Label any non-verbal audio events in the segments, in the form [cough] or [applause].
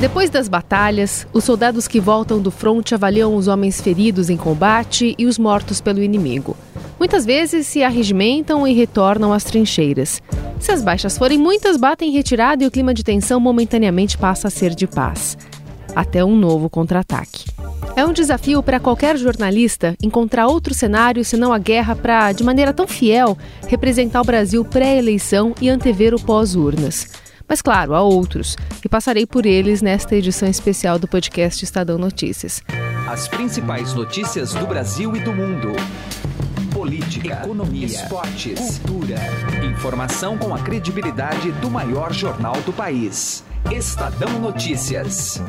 Depois das batalhas, os soldados que voltam do fronte avaliam os homens feridos em combate e os mortos pelo inimigo. Muitas vezes se arregimentam e retornam às trincheiras. Se as baixas forem muitas, batem em retirada e o clima de tensão momentaneamente passa a ser de paz. Até um novo contra-ataque. É um desafio para qualquer jornalista encontrar outro cenário senão a guerra para, de maneira tão fiel, representar o Brasil pré-eleição e antever o pós-urnas. Mas claro, há outros, e passarei por eles nesta edição especial do podcast Estadão Notícias. As principais notícias do Brasil e do mundo. Política, economia, esportes, cultura. Informação com a credibilidade do maior jornal do país. Estadão Notícias.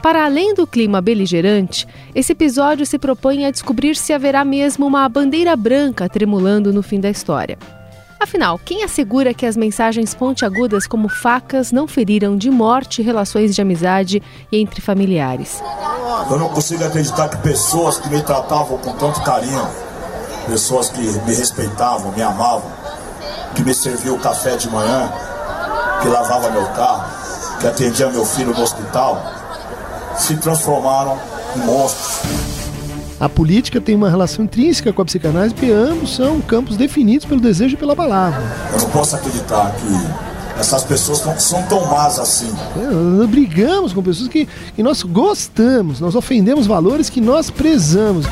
Para além do clima beligerante, esse episódio se propõe a descobrir se haverá mesmo uma bandeira branca tremulando no fim da história. Afinal, quem assegura que as mensagens pontiagudas como facas não feriram de morte relações de amizade e entre familiares? Eu não consigo acreditar que pessoas que me tratavam com tanto carinho, pessoas que me respeitavam, me amavam, que me serviam café de manhã, que lavava meu carro, que atendia meu filho no hospital, se transformaram em monstros. A política tem uma relação intrínseca com a psicanálise, porque ambos são campos definidos pelo desejo e pela palavra. Eu não posso acreditar que essas pessoas não são tão más assim. É, nós brigamos com pessoas que, que nós gostamos, nós ofendemos valores que nós prezamos.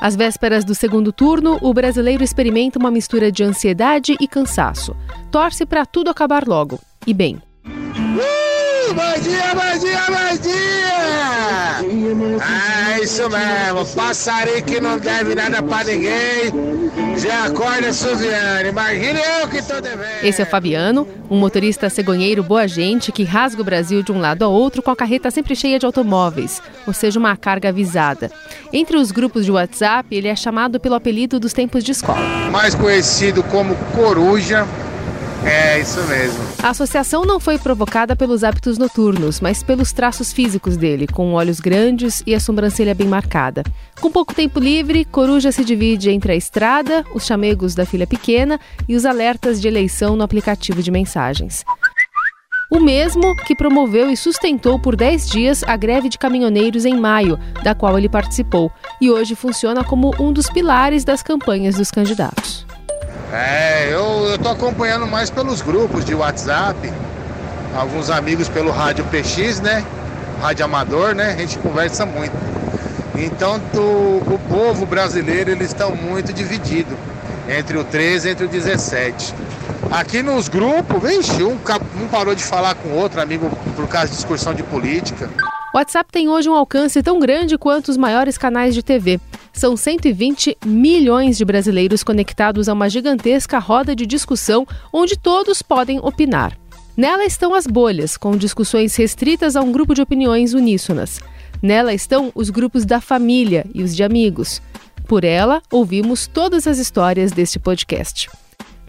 Às vésperas do segundo turno, o brasileiro experimenta uma mistura de ansiedade e cansaço. Torce para tudo acabar logo. E bem. Uh, bom dia, bom dia, bom dia! Isso mesmo, passarinho que não deve nada pra ninguém. Já acorda, Suziane. Imagine eu que tô devendo. Esse é o Fabiano, um motorista cegonheiro boa gente que rasga o Brasil de um lado a outro com a carreta sempre cheia de automóveis, ou seja, uma carga avisada. Entre os grupos de WhatsApp, ele é chamado pelo apelido dos tempos de escola. Mais conhecido como Coruja é, isso mesmo. A associação não foi provocada pelos hábitos noturnos, mas pelos traços físicos dele, com olhos grandes e a sobrancelha bem marcada. Com pouco tempo livre, Coruja se divide entre a estrada, os chamegos da filha pequena e os alertas de eleição no aplicativo de mensagens. O mesmo que promoveu e sustentou por 10 dias a greve de caminhoneiros em maio, da qual ele participou, e hoje funciona como um dos pilares das campanhas dos candidatos. É, eu, tô acompanhando mais pelos grupos de WhatsApp, alguns amigos pelo rádio PX, né? Rádio amador, né? A gente conversa muito. Então tu, o povo brasileiro eles estão muito dividido entre o 13 e entre o 17. Aqui nos grupos, vixe, um, um parou de falar com outro amigo por causa de discussão de política. O WhatsApp tem hoje um alcance tão grande quanto os maiores canais de TV. São 120 milhões de brasileiros conectados a uma gigantesca roda de discussão onde todos podem opinar. Nela estão as bolhas, com discussões restritas a um grupo de opiniões uníssonas. Nela estão os grupos da família e os de amigos. Por ela, ouvimos todas as histórias deste podcast.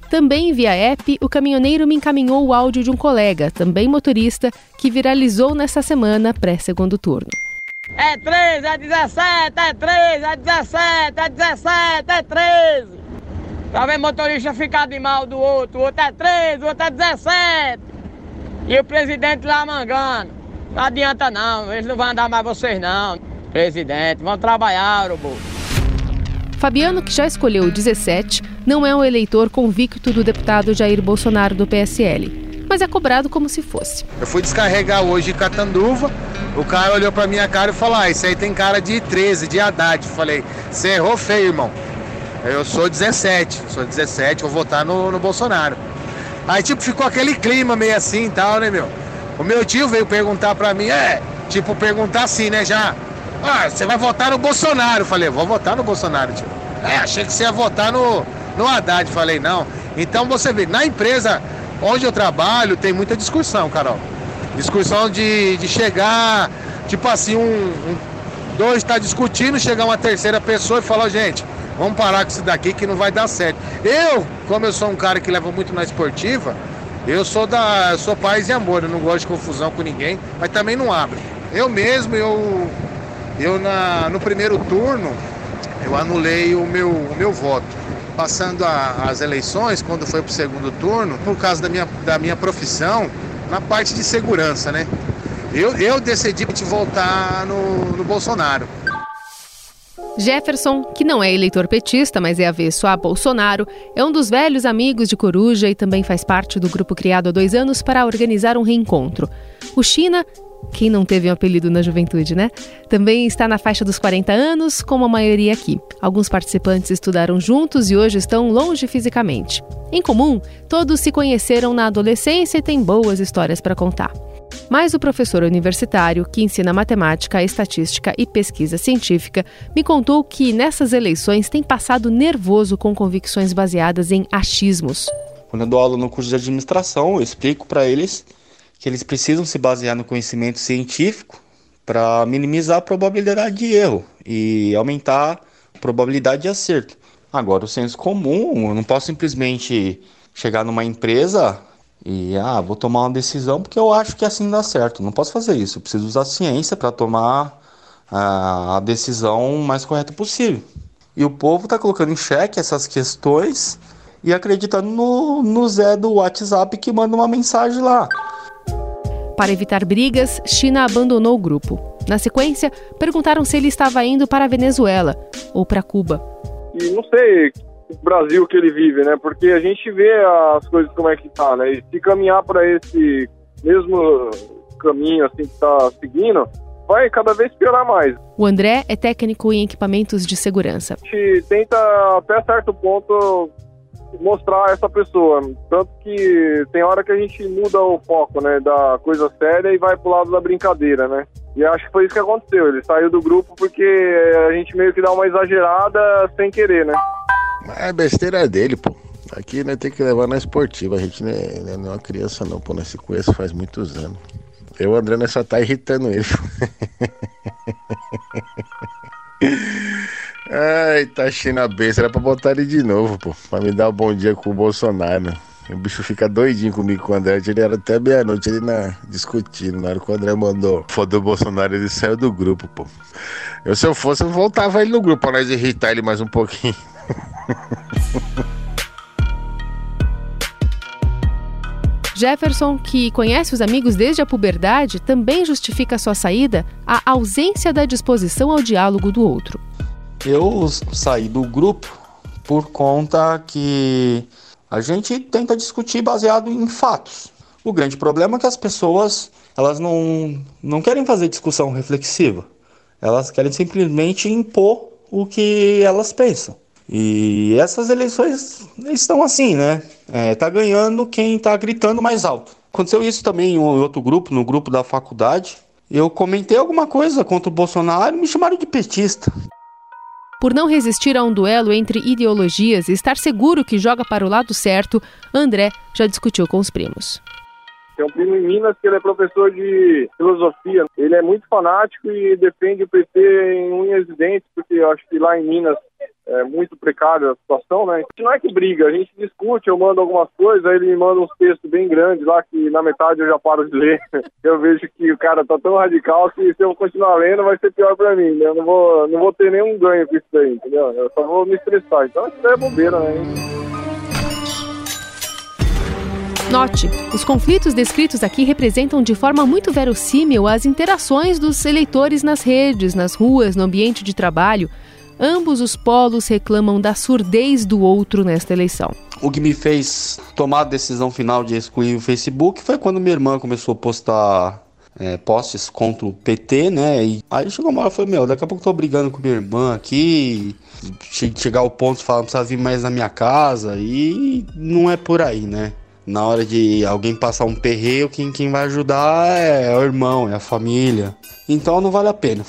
Também via app, o caminhoneiro me encaminhou o áudio de um colega, também motorista, que viralizou nesta semana pré-segundo turno. É 13, é 17, é 13, é 17, é 17, é 13. Pra ver motorista ficar de mal do outro, o outro é 13, o outro é 17. E o presidente lá mangando. Não adianta não, eles não vão andar mais vocês não. Presidente, vão trabalhar, urubu. Fabiano, que já escolheu 17, não é um eleitor convicto do deputado Jair Bolsonaro do PSL, mas é cobrado como se fosse. Eu fui descarregar hoje em Catanduva, o cara olhou pra minha cara e falou: Ah, isso aí tem cara de 13, de Haddad. Falei: Você errou feio, irmão. Eu sou 17, sou 17, vou votar no, no Bolsonaro. Aí, tipo, ficou aquele clima meio assim e tal, né, meu? O meu tio veio perguntar pra mim, é, tipo, perguntar assim, né, já. Ah, você vai votar no Bolsonaro. Falei, vou votar no Bolsonaro, tio. É, achei que você ia votar no, no Haddad. Falei, não. Então você vê, na empresa onde eu trabalho tem muita discussão, Carol. Discussão de, de chegar, tipo assim, um, um dois está discutindo, chegar uma terceira pessoa e falar, gente, vamos parar com isso daqui que não vai dar certo. Eu, como eu sou um cara que leva muito na esportiva, eu sou da. Eu sou paz e amor, eu não gosto de confusão com ninguém, mas também não abro. Eu mesmo, eu eu, na, no primeiro turno, eu anulei o meu, o meu voto. passando a, as eleições, quando foi para o segundo turno, por causa da minha, da minha profissão, na parte de segurança, né? Eu, eu decidi voltar no, no Bolsonaro. Jefferson, que não é eleitor petista, mas é avesso a Bolsonaro, é um dos velhos amigos de Coruja e também faz parte do grupo criado há dois anos para organizar um reencontro. O China quem não teve um apelido na juventude, né? Também está na faixa dos 40 anos, como a maioria aqui. Alguns participantes estudaram juntos e hoje estão longe fisicamente. Em comum, todos se conheceram na adolescência e têm boas histórias para contar. Mas o professor universitário, que ensina matemática, estatística e pesquisa científica, me contou que nessas eleições tem passado nervoso com convicções baseadas em achismos. Quando eu dou aula no curso de administração, eu explico para eles que eles precisam se basear no conhecimento científico para minimizar a probabilidade de erro e aumentar a probabilidade de acerto. Agora, o senso comum, eu não posso simplesmente chegar numa empresa e ah, vou tomar uma decisão porque eu acho que assim dá certo. Não posso fazer isso. Eu preciso usar ciência para tomar ah, a decisão mais correta possível. E o povo está colocando em xeque essas questões e acreditando no, no Zé do WhatsApp que manda uma mensagem lá. Para evitar brigas, China abandonou o grupo. Na sequência, perguntaram se ele estava indo para a Venezuela ou para Cuba. E não sei o Brasil que ele vive, né? Porque a gente vê as coisas como é que tá, né? E se caminhar para esse mesmo caminho assim que está seguindo, vai cada vez piorar mais. O André é técnico em equipamentos de segurança. A gente tenta até certo ponto mostrar essa pessoa. Tanto que tem hora que a gente muda o foco, né, da coisa séria e vai pro lado da brincadeira, né? E acho que foi isso que aconteceu. Ele saiu do grupo porque a gente meio que dá uma exagerada sem querer, né? É besteira dele, pô. Aqui né, tem que levar na esportiva. A gente não é, não é uma criança, não, pô. Nós se conhece faz muitos anos. Eu, André, só tá irritando ele. [laughs] Ai, tá China besta. Era pra botar ele de novo, pô. Pra me dar um bom dia com o Bolsonaro. O bicho fica doidinho comigo com o André. Ele era até meia-noite ele na, discutindo. Na hora que o André mandou foda o Bolsonaro, ele saiu do grupo, pô. Eu, se eu fosse, eu voltava ele no grupo pra nós irritar ele mais um pouquinho. [laughs] Jefferson, que conhece os amigos desde a puberdade, também justifica sua saída a ausência da disposição ao diálogo do outro. Eu saí do grupo por conta que a gente tenta discutir baseado em fatos. O grande problema é que as pessoas elas não, não querem fazer discussão reflexiva. Elas querem simplesmente impor o que elas pensam. E essas eleições estão assim, né? É, tá ganhando quem tá gritando mais alto. Aconteceu isso também em outro grupo, no grupo da faculdade. Eu comentei alguma coisa contra o Bolsonaro e me chamaram de petista. Por não resistir a um duelo entre ideologias e estar seguro que joga para o lado certo, André já discutiu com os primos. Tem um primo em Minas que ele é professor de filosofia. Ele é muito fanático e defende o PT em unhas e dentes, porque eu acho que lá em Minas é muito precária a situação, né? Não é que briga, a gente discute, eu mando algumas coisas, aí ele me manda uns textos bem grandes lá que na metade eu já paro de ler. [laughs] Eu vejo que o cara tá tão radical que se eu continuar lendo vai ser pior pra mim, né? Eu não vou, não vou ter nenhum ganho com isso daí, entendeu? Eu só vou me estressar. Então isso é bobeira, né? Note, os conflitos descritos aqui representam de forma muito verossímil as interações dos eleitores nas redes, nas ruas, no ambiente de trabalho, Ambos os polos reclamam da surdez do outro nesta eleição. O que me fez tomar a decisão final de excluir o Facebook foi quando minha irmã começou a postar é, posts contra o PT, né? E aí chegou uma hora e falei, meu, daqui a pouco tô brigando com minha irmã aqui, chegar ao ponto de falar, não precisa vir mais na minha casa, e não é por aí, né? Na hora de alguém passar um perreio, quem, quem vai ajudar é o irmão, é a família. Então não vale a pena.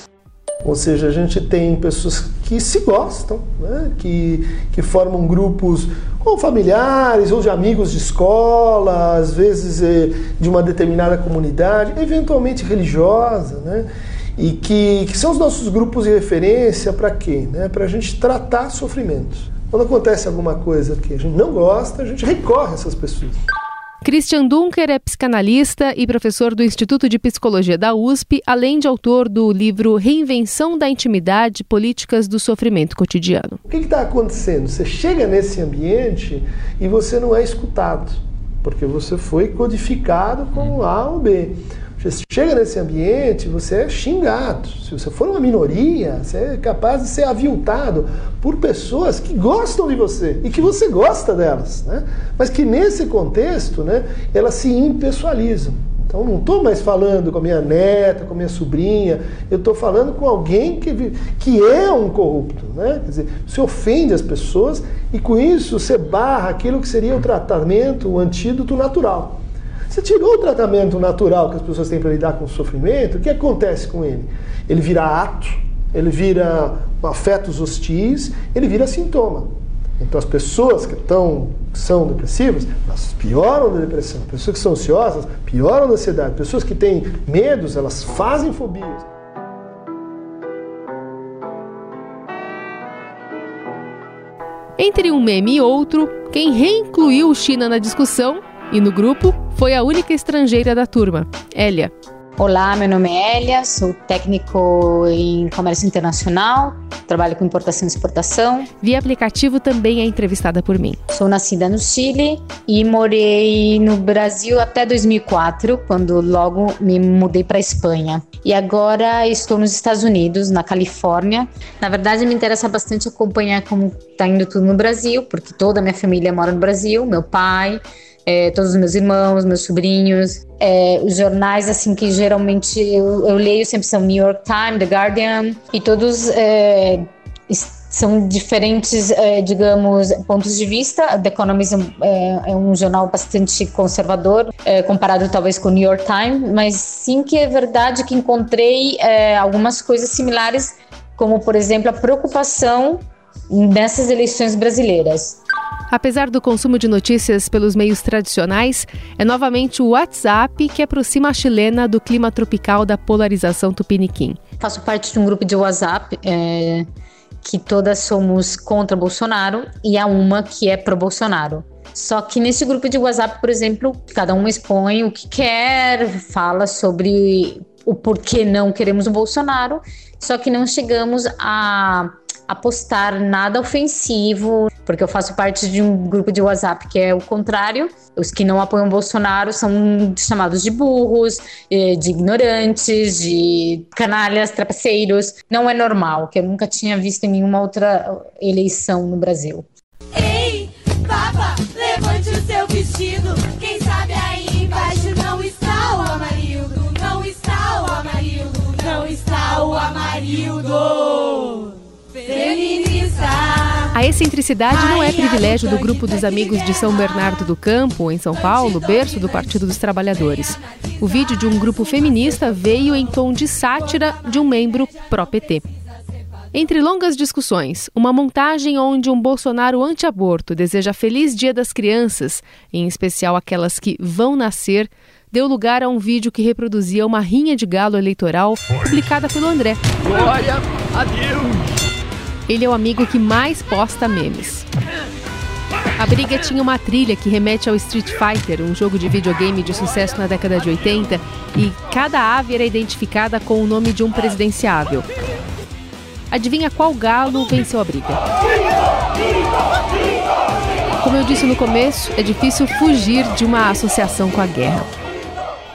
Ou seja, a gente tem pessoas que se gostam, né? que, que formam grupos ou familiares ou de amigos de escola, às vezes é, de uma determinada comunidade, eventualmente religiosa, né? e que, que são os nossos grupos de referência para quê? Né? Para a gente tratar sofrimentos. Quando acontece alguma coisa que a gente não gosta, a gente recorre a essas pessoas. Christian Dunker é psicanalista e professor do Instituto de Psicologia da USP, além de autor do livro Reinvenção da Intimidade Políticas do Sofrimento Cotidiano. O que está acontecendo? Você chega nesse ambiente e você não é escutado, porque você foi codificado como A ou B. Você chega nesse ambiente, você é xingado. Se você for uma minoria, você é capaz de ser aviltado por pessoas que gostam de você e que você gosta delas, né? mas que nesse contexto né, elas se impessoalizam. Então não estou mais falando com a minha neta, com a minha sobrinha, eu estou falando com alguém que, que é um corrupto. Né? Quer dizer, você ofende as pessoas e com isso você barra aquilo que seria o tratamento, o antídoto natural. Você tirou o tratamento natural que as pessoas têm para lidar com o sofrimento, o que acontece com ele? Ele vira ato, ele vira afetos hostis, ele vira sintoma. Então as pessoas que, estão, são depressivas, elas pioram da depressão. Pessoas que são ansiosas pioram da ansiedade. Pessoas que têm medos, elas fazem fobias. Entre um meme e outro, quem reincluiu China na discussão e no grupo foi a única estrangeira da turma, Elia. Olá, meu nome é Elia, sou técnico em comércio internacional, trabalho com importação e exportação. Via aplicativo também é entrevistada por mim. Sou nascida no Chile e morei no Brasil até 2004, quando logo me mudei para Espanha. E agora estou nos Estados Unidos, na Califórnia. Na verdade, me interessa bastante acompanhar como está indo tudo no Brasil, porque toda a minha família mora no Brasil, meu pai, é, todos os meus irmãos, meus sobrinhos. É, os jornais, assim, que geralmente eu, eu, leio sempre são New York Times, The Guardian, e todos é, são diferentes, é, digamos, pontos de vista. The Economist é, é um jornal bastante conservador, é, comparado talvez com o New York Times, mas sim que é verdade que encontrei algumas coisas similares, como, por exemplo, a preocupação nessas eleições brasileiras. Apesar do consumo de notícias pelos meios tradicionais, é novamente o WhatsApp que aproxima a chilena do clima tropical da polarização tupiniquim. Faço parte de um grupo de WhatsApp é, que todas somos contra Bolsonaro e há uma que é pro Bolsonaro. Só que nesse grupo de WhatsApp, por exemplo, cada um expõe o que quer, fala sobre o porquê não queremos o Bolsonaro, só que não chegamos a a postar nada ofensivo, porque eu faço parte de um grupo de WhatsApp que é o contrário. Os que não apoiam Bolsonaro são chamados de burros, eh, de ignorantes, de canalhas, trapaceiros. Não é normal, que eu nunca tinha visto em nenhuma outra eleição no Brasil. Ei, papa, levante o seu vestido. Quem sabe aí embaixo não está o Amarildo, não está o Amarildo, não está o Amarildo. A excentricidade não é privilégio do grupo dos amigos de São Bernardo do Campo, em São Paulo, berço do Partido dos Trabalhadores. O vídeo de um grupo feminista veio em tom de sátira de um membro pró-PT. Entre longas discussões, uma montagem onde um Bolsonaro anti-aborto deseja feliz Dia das Crianças, em especial aquelas que vão nascer, deu lugar a um vídeo que reproduzia uma rinha de galo eleitoral publicada pelo André. Glória a Deus! Ele é o amigo que mais posta memes. A briga tinha uma trilha que remete ao Street Fighter, um jogo de videogame de sucesso na década de 80, e cada ave era identificada com o nome de um presidenciável. Adivinha qual galo venceu a briga? Como eu disse no começo, é difícil fugir de uma associação com a guerra.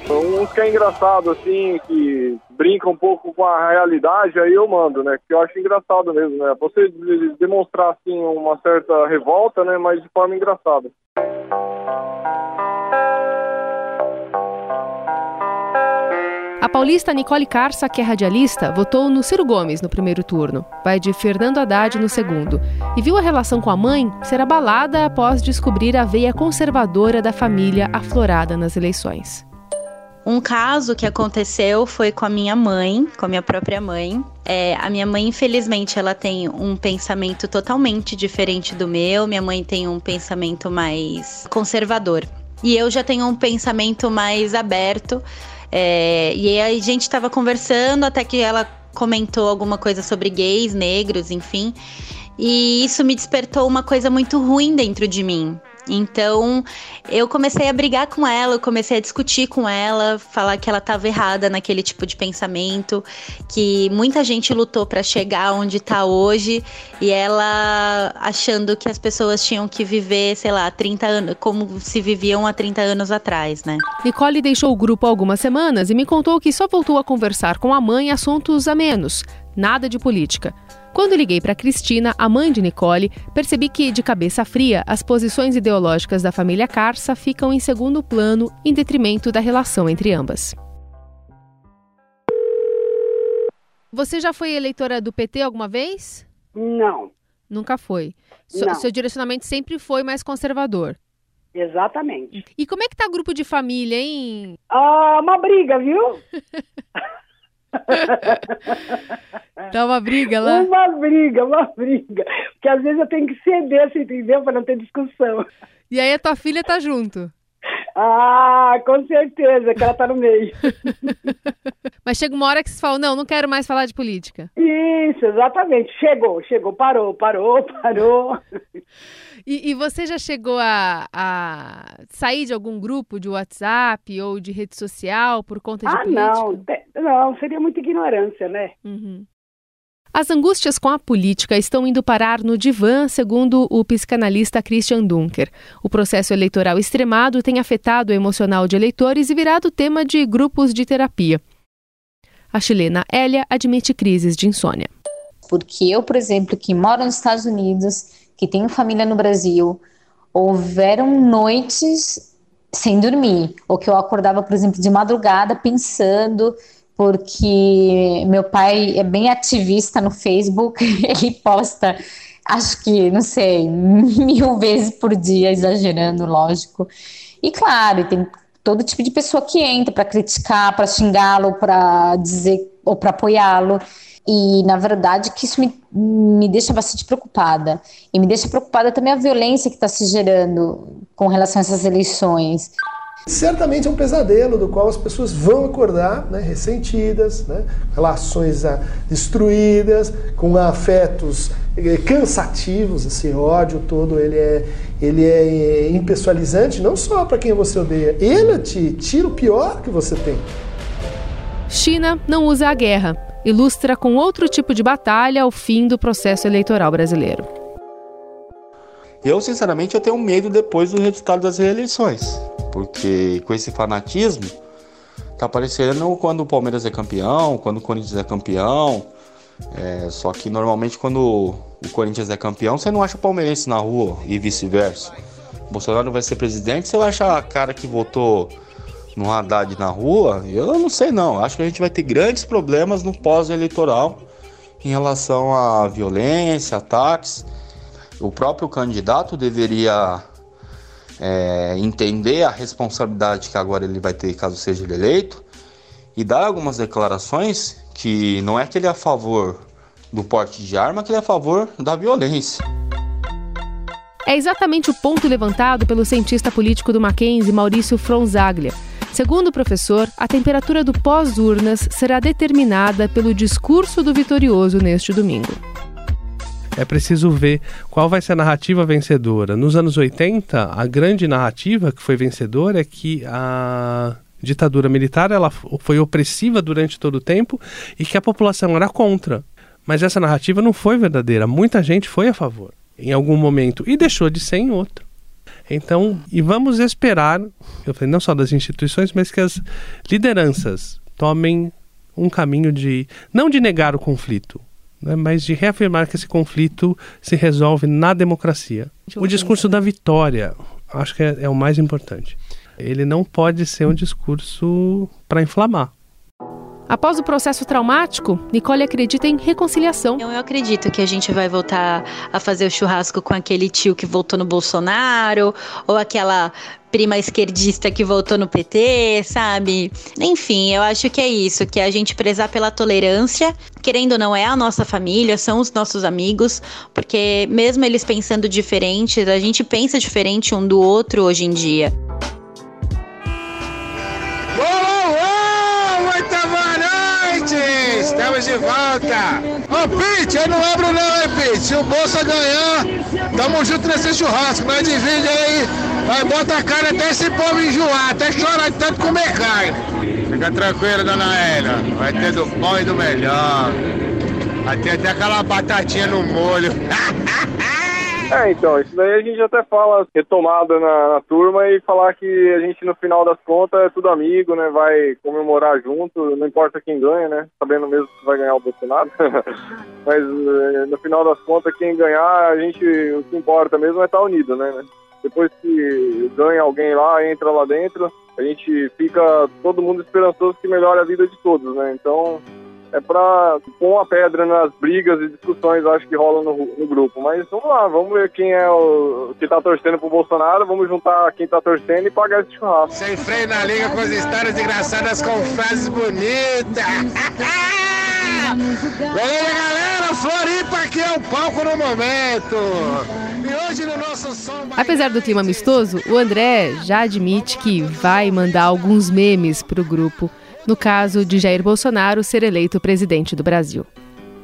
Uns que é engraçado, assim, que brinca um pouco com a realidade, aí eu mando, né? Que eu acho engraçado mesmo, né? Você demonstrar, assim, uma certa revolta, né? Mas de forma engraçada. A paulista Nicole Carça, que é radialista, votou no Ciro Gomes no primeiro turno, vai de Fernando Haddad no segundo, e viu a relação com a mãe ser abalada após descobrir a veia conservadora da família aflorada nas eleições. Um caso que aconteceu foi com a minha mãe, com a minha própria mãe. É, a minha mãe, infelizmente, ela tem um pensamento totalmente diferente do meu. Minha mãe tem um pensamento mais conservador. E eu já tenho um pensamento mais aberto. É, e aí a gente estava conversando até que ela comentou alguma coisa sobre gays, negros, enfim. E isso me despertou uma coisa muito ruim dentro de mim. Então, eu comecei a brigar com ela, eu comecei a discutir com ela, falar que ela estava errada naquele tipo de pensamento, que muita gente lutou para chegar onde está hoje e ela achando que as pessoas tinham que viver, sei lá, 30 anos, como se viviam há 30 anos atrás, né? Nicole deixou o grupo há algumas semanas e me contou que só voltou a conversar com a mãe assuntos a menos, nada de política. Quando liguei para Cristina, a mãe de Nicole, percebi que, de cabeça fria, as posições ideológicas da família Carça ficam em segundo plano, em detrimento da relação entre ambas. Você já foi eleitora do PT alguma vez? Não. Nunca foi. Não. Seu direcionamento sempre foi mais conservador. Exatamente. E como é que tá o grupo de família, hein? Ah, uma briga, viu? [laughs] [laughs] Tá uma briga lá? Uma briga, uma briga. Porque às vezes eu tenho que ceder, você entendeu? Para não ter discussão. E aí a tua filha tá junto. Ah, com certeza, que ela tá no meio. [laughs] Mas chega uma hora que você fala, não, não quero mais falar de política. Isso, exatamente. Chegou, chegou, parou, parou, parou. [laughs] E, e você já chegou a, a sair de algum grupo de WhatsApp ou de rede social por conta de Ah, política? não, te- não, seria muita ignorância, né? Uhum. As angústias com a política estão indo parar no divã, segundo o psicanalista Christian Dunker. O processo eleitoral extremado tem afetado o emocional de eleitores e virado tema de grupos de terapia. A chilena Hélia admite crises de insônia. Porque eu, por exemplo, que moro nos Estados Unidos, que tenho família no Brasil, houveram noites sem dormir, ou que eu acordava, por exemplo, de madrugada pensando, porque meu pai é bem ativista no Facebook, [laughs] ele posta, acho que, não sei, [laughs] mil vezes por dia, exagerando, lógico. E claro, tem todo tipo de pessoa que entra para criticar, para xingá-lo, para dizer ou para apoiá-lo. E na verdade que isso me, me deixa bastante preocupada. E me deixa preocupada também a violência que está se gerando com relação a essas eleições. Certamente é um pesadelo do qual as pessoas vão acordar né, ressentidas, né, relações ah, destruídas, com afetos eh, cansativos. Esse ódio todo ele é, ele é impessoalizante, não só para quem você odeia, ele te tira o pior que você tem. China não usa a guerra. Ilustra com outro tipo de batalha o fim do processo eleitoral brasileiro. Eu, sinceramente, eu tenho medo depois do resultado das reeleições. Porque com esse fanatismo, tá parecendo quando o Palmeiras é campeão, quando o Corinthians é campeão. É, só que normalmente quando o Corinthians é campeão, você não acha palmeirense na rua e vice-versa. Bolsonaro vai ser presidente, você vai achar a cara que votou no Haddad na rua? Eu não sei não. Acho que a gente vai ter grandes problemas no pós-eleitoral em relação à violência, ataques. O próprio candidato deveria é, entender a responsabilidade que agora ele vai ter caso seja ele eleito e dar algumas declarações que não é que ele é a favor do porte de arma, que ele é a favor da violência. É exatamente o ponto levantado pelo cientista político do Mackenzie, Maurício Fronzaglia. Segundo o professor, a temperatura do pós-urnas será determinada pelo discurso do vitorioso neste domingo. É preciso ver qual vai ser a narrativa vencedora. Nos anos 80, a grande narrativa que foi vencedora é que a ditadura militar ela foi opressiva durante todo o tempo e que a população era contra. Mas essa narrativa não foi verdadeira. Muita gente foi a favor em algum momento e deixou de ser em outro. Então, e vamos esperar, eu falei não só das instituições, mas que as lideranças tomem um caminho de não de negar o conflito, né, mas de reafirmar que esse conflito se resolve na democracia. O discurso da vitória, acho que é, é o mais importante. Ele não pode ser um discurso para inflamar. Após o processo traumático, Nicole acredita em reconciliação. Eu acredito que a gente vai voltar a fazer o churrasco com aquele tio que votou no Bolsonaro, ou aquela prima esquerdista que votou no PT, sabe? Enfim, eu acho que é isso, que a gente prezar pela tolerância, querendo ou não é a nossa família, são os nossos amigos, porque mesmo eles pensando diferente, a gente pensa diferente um do outro hoje em dia. De volta! Ô, Pete, eu não abro não, hein, Pete? Se o Bolsa ganhar, tamo junto nesse churrasco. Nós divide aí, vai bota a cara até esse povo enjoar, até chorar de tanto comer carne. Fica tranquilo, dona Hélia. Vai ter do bom e do melhor. Vai ter até aquela batatinha no molho. [laughs] É, então, isso daí a gente até fala retomada na, na, turma e falar que a gente, no final das contas, é tudo amigo, né? Vai comemorar junto, não importa quem ganha, né? Sabendo mesmo que vai ganhar o Bolsonaro. [laughs] Mas eh, no final das contas, quem ganhar, a gente, o que importa mesmo é estar unido, né? Depois que ganha alguém lá, entra lá dentro, a gente fica todo mundo esperançoso que melhore a vida de todos, né? Então, é para pôr uma pedra nas brigas e discussões, acho que rolam no, no, grupo. Mas vamos lá, vamos ver quem é o que tá torcendo pro Bolsonaro, vamos juntar quem tá torcendo e pagar esse churrasco. Sem freio na liga com as histórias engraçadas com frases bonitas. [laughs] Beleza, galera? Floripa aqui é o palco no momento. E hoje no nosso som. Apesar do clima amistoso, o André já admite que vai mandar alguns memes pro grupo no caso de Jair Bolsonaro ser eleito presidente do Brasil.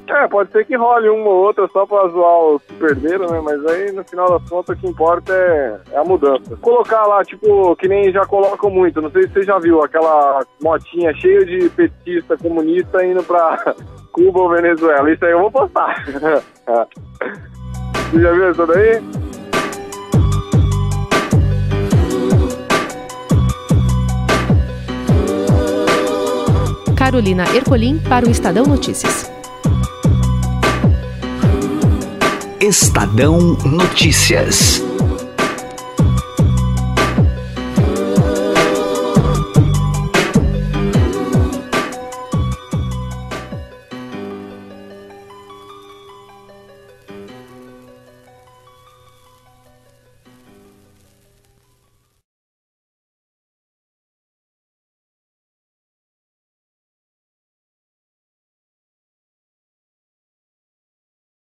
É, pode ser que role uma ou outra só pra zoar os que perderam, né? Mas aí, no final das contas, o que importa é, é, a mudança. Colocar lá, tipo, que nem já colocam muito, não sei se você já viu, aquela motinha cheia de petista comunista indo pra [laughs] Cuba ou Venezuela. Isso aí eu vou postar. [laughs] você já viu isso daí? Carolina Ercolim para o Estadão Notícias. Estadão Notícias.